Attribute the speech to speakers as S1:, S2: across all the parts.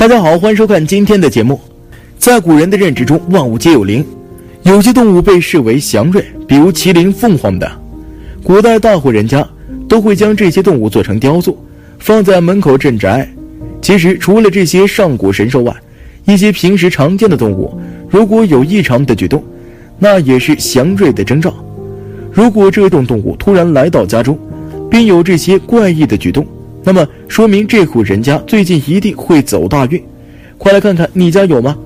S1: 大家好，欢迎收看今天的节目。在古人的认知中，万物皆有灵，有些动物被视为祥瑞，比如麒麟、凤凰等。古代大户人家都会将这些动物做成雕塑，放在门口镇宅。其实，除了这些上古神兽外，一些平时常见的动物，如果有异常的举动，那也是祥瑞的征兆。如果这种动物突然来到家中，并有这些怪异的举动，那么说明这户人家最近一定会走大运，快来看看你家有吗？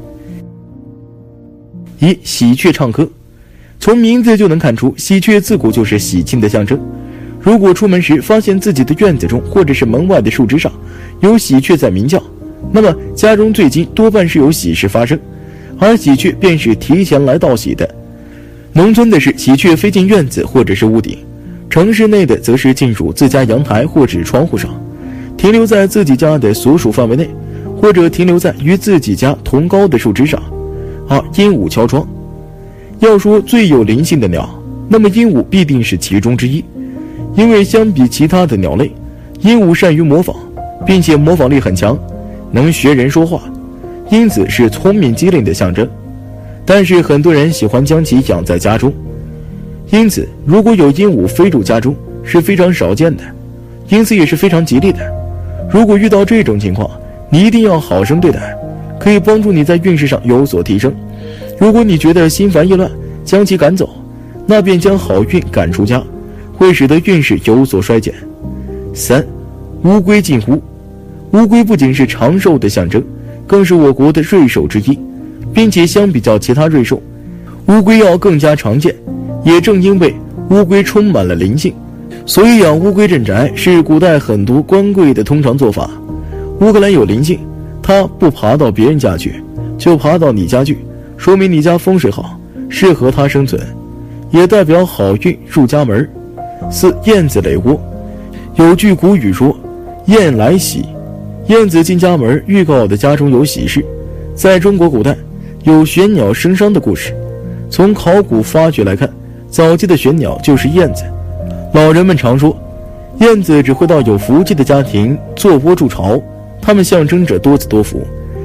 S1: 一喜鹊唱歌，从名字就能看出，喜鹊自古就是喜庆的象征。如果出门时发现自己的院子中或者是门外的树枝上有喜鹊在鸣叫，那么家中最近多半是有喜事发生，而喜鹊便是提前来道喜的。农村的是喜鹊飞进院子或者是屋顶，城市内的则是进入自家阳台或者窗户上。停留在自己家的所属范围内，或者停留在与自己家同高的树枝上。二、鹦鹉敲窗。要说最有灵性的鸟，那么鹦鹉必定是其中之一。因为相比其他的鸟类，鹦鹉善于模仿，并且模仿力很强，能学人说话，因此是聪明机灵的象征。但是很多人喜欢将其养在家中，因此如果有鹦鹉飞入家中是非常少见的，因此也是非常吉利的。如果遇到这种情况，你一定要好生对待，可以帮助你在运势上有所提升。如果你觉得心烦意乱，将其赶走，那便将好运赶出家，会使得运势有所衰减。三，乌龟进屋。乌龟不仅是长寿的象征，更是我国的瑞兽之一，并且相比较其他瑞兽，乌龟要更加常见。也正因为乌龟充满了灵性。所以养乌龟镇宅是古代很多官贵的通常做法。乌克兰有灵性，它不爬到别人家去，就爬到你家去，说明你家风水好，适合它生存，也代表好运入家门。四燕子垒窝，有句古语说：“燕来喜，燕子进家门，预告的家中有喜事。”在中国古代，有玄鸟生商的故事。从考古发掘来看，早期的玄鸟就是燕子。老人们常说，燕子只会到有福气的家庭做窝筑巢，它们象征着多子多福，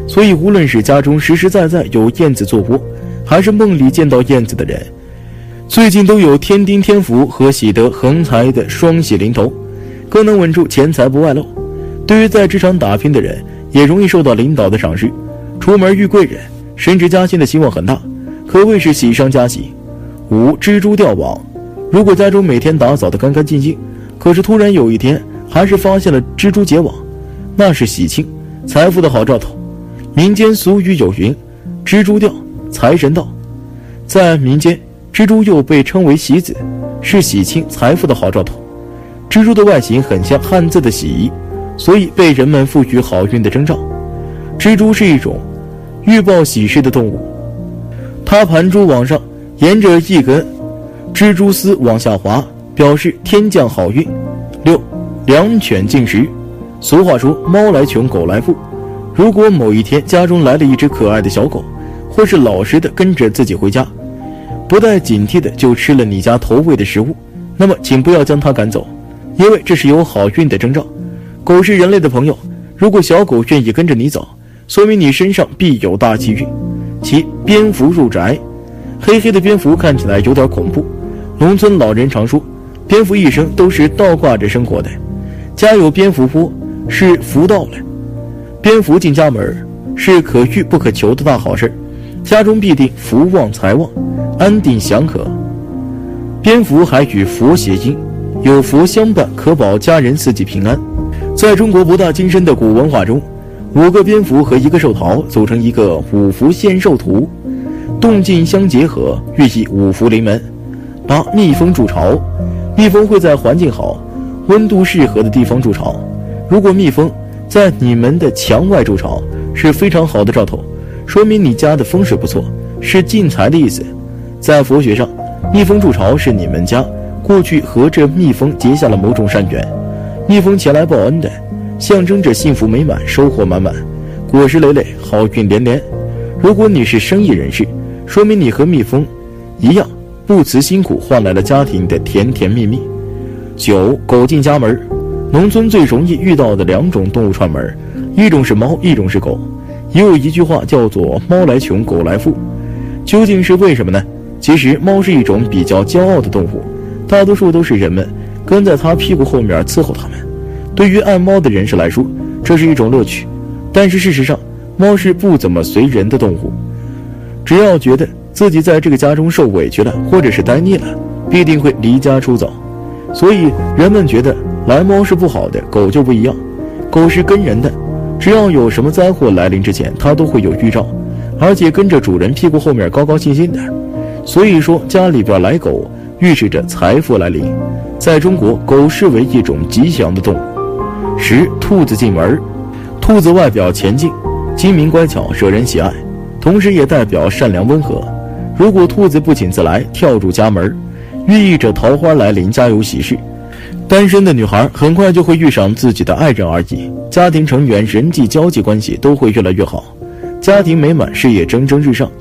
S1: 所以无论是家中实实在在有燕子做窝，还是梦里见到燕子的人，最近都有天丁天福和喜得横财的双喜临头，更能稳住钱财不外露。对于在职场打拼的人，也容易受到领导的赏识，出门遇贵人，升职加薪的希望很大，可谓是喜上加喜。五蜘蛛吊网。如果家中每天打扫得干干净净，可是突然有一天还是发现了蜘蛛结网，那是喜庆、财富的好兆头。民间俗语有云：“蜘蛛吊，财神到。”在民间，蜘蛛又被称为喜子，是喜庆、财富的好兆头。蜘蛛的外形很像汉字的“喜”，所以被人们赋予好运的征兆。蜘蛛是一种预报喜事的动物，它盘蛛网上沿着一根。蜘蛛丝往下滑，表示天降好运。六，两犬进食。俗话说，猫来穷，狗来富。如果某一天家中来了一只可爱的小狗，或是老实的跟着自己回家，不带警惕的就吃了你家投喂的食物，那么请不要将它赶走，因为这是有好运的征兆。狗是人类的朋友，如果小狗愿意跟着你走，说明你身上必有大气运。七，蝙蝠入宅。黑黑的蝙蝠看起来有点恐怖。农村老人常说，蝙蝠一生都是倒挂着生活的，家有蝙蝠窝是福到了。蝙蝠进家门是可遇不可求的大好事，家中必定福旺财旺，安定祥和。蝙蝠还与佛谐音，有佛相伴，可保家人四季平安。在中国博大精深的古文化中，五个蝙蝠和一个寿桃组成一个五福献寿图，动静相结合，寓意五福临门。八蜜蜂筑巢，蜜蜂会在环境好、温度适合的地方筑巢。如果蜜蜂在你们的墙外筑巢，是非常好的兆头，说明你家的风水不错，是进财的意思。在佛学上，蜜蜂筑巢是你们家过去和这蜜蜂结下了某种善缘，蜜蜂前来报恩的，象征着幸福美满、收获满满、果实累累、好运连连。如果你是生意人士，说明你和蜜蜂一样。不辞辛苦换来了家庭的甜甜蜜蜜。九狗进家门，农村最容易遇到的两种动物串门，一种是猫，一种是狗。也有一句话叫做“猫来穷，狗来富”，究竟是为什么呢？其实，猫是一种比较骄傲的动物，大多数都是人们跟在它屁股后面伺候它们。对于爱猫的人士来说，这是一种乐趣。但是事实上，猫是不怎么随人的动物。只要觉得自己在这个家中受委屈了，或者是呆腻了，必定会离家出走。所以人们觉得来猫是不好的，狗就不一样。狗是跟人的。只要有什么灾祸来临之前，它都会有预兆，而且跟着主人屁股后面高高兴兴的。所以说，家里边来狗，预示着财富来临。在中国，狗视为一种吉祥的动物。十，兔子进门。兔子外表前进，精明乖巧，惹人喜爱，同时也代表善良温和。如果兔子不请自来，跳入家门，寓意着桃花来临，家有喜事。单身的女孩很快就会遇上自己的爱人而已，家庭成员人际交际关系都会越来越好，家庭美满，事业蒸蒸日上。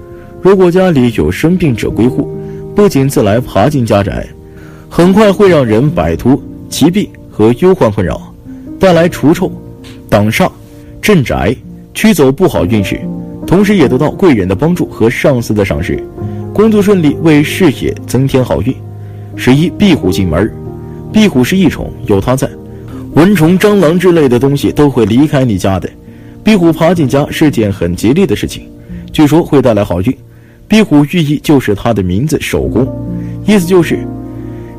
S1: 如果家里有生病者归户，不请自来爬进家宅，很快会让人摆脱疾病和忧患困扰，带来除臭、挡煞、镇宅、驱走不好运势，同时也得到贵人的帮助和上司的赏识，工作顺利，为事业增添好运。十一，壁虎进门。壁虎是异宠，有它在，蚊虫、蟑螂之类的东西都会离开你家的。壁虎爬进家是件很吉利的事情，据说会带来好运。壁虎寓意就是它的名字“守宫”，意思就是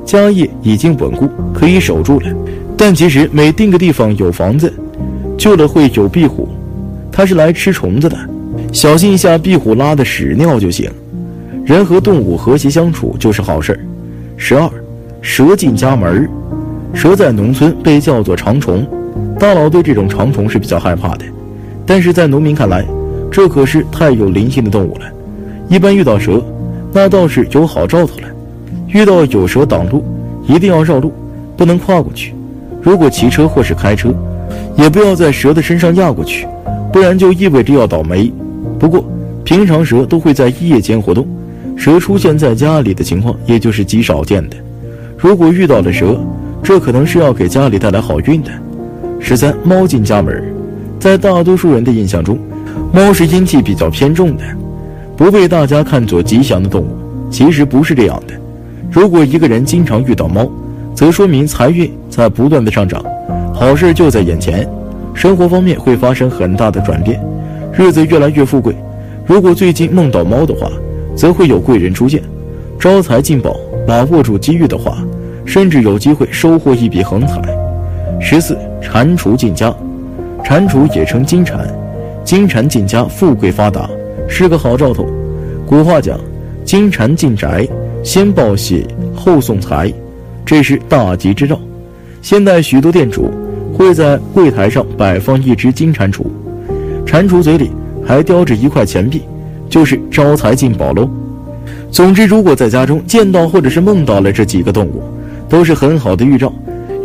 S1: 家业已经稳固，可以守住了。但其实每定个地方有房子，旧了会有壁虎，它是来吃虫子的，小心一下壁虎拉的屎尿就行。人和动物和谐相处就是好事儿。十二。蛇进家门儿蛇在农村被叫做长虫，大佬对这种长虫是比较害怕的，但是在农民看来，这可是太有灵性的动物了。一般遇到蛇，那倒是有好兆头了。遇到有蛇挡路，一定要绕路，不能跨过去。如果骑车或是开车，也不要在蛇的身上压过去，不然就意味着要倒霉。不过，平常蛇都会在夜间活动，蛇出现在家里的情况也就是极少见的。如果遇到了蛇，这可能是要给家里带来好运的。十三，猫进家门，在大多数人的印象中，猫是阴气比较偏重的，不被大家看作吉祥的动物。其实不是这样的。如果一个人经常遇到猫，则说明财运在不断的上涨，好事就在眼前，生活方面会发生很大的转变，日子越来越富贵。如果最近梦到猫的话，则会有贵人出现，招财进宝。把握住机遇的话，甚至有机会收获一笔横财。十四，蟾蜍进家，蟾蜍也称金蟾，金蟾进家，富贵发达，是个好兆头。古话讲，金蟾进宅，先报喜，后送财，这是大吉之兆。现在许多店主会在柜台上摆放一只金蟾蜍，蟾蜍嘴里还叼着一块钱币，就是招财进宝喽。总之，如果在家中见到或者是梦到了这几个动物，都是很好的预兆，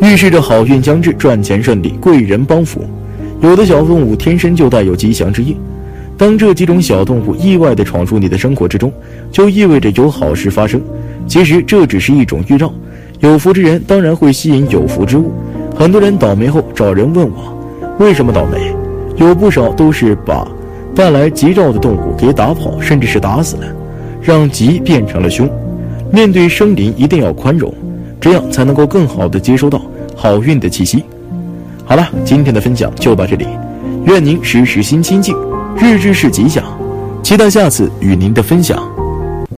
S1: 预示着好运将至，赚钱顺利，贵人帮扶。有的小动物天生就带有吉祥之意，当这几种小动物意外地闯入你的生活之中，就意味着有好事发生。其实这只是一种预兆，有福之人当然会吸引有福之物。很多人倒霉后找人问我，为什么倒霉？有不少都是把带来吉兆的动物给打跑，甚至是打死了。让吉变成了凶，面对生灵一定要宽容，这样才能够更好的接收到好运的气息。好了，今天的分享就到这里，愿您时时心清静，日日是吉祥，期待下次与您的分享。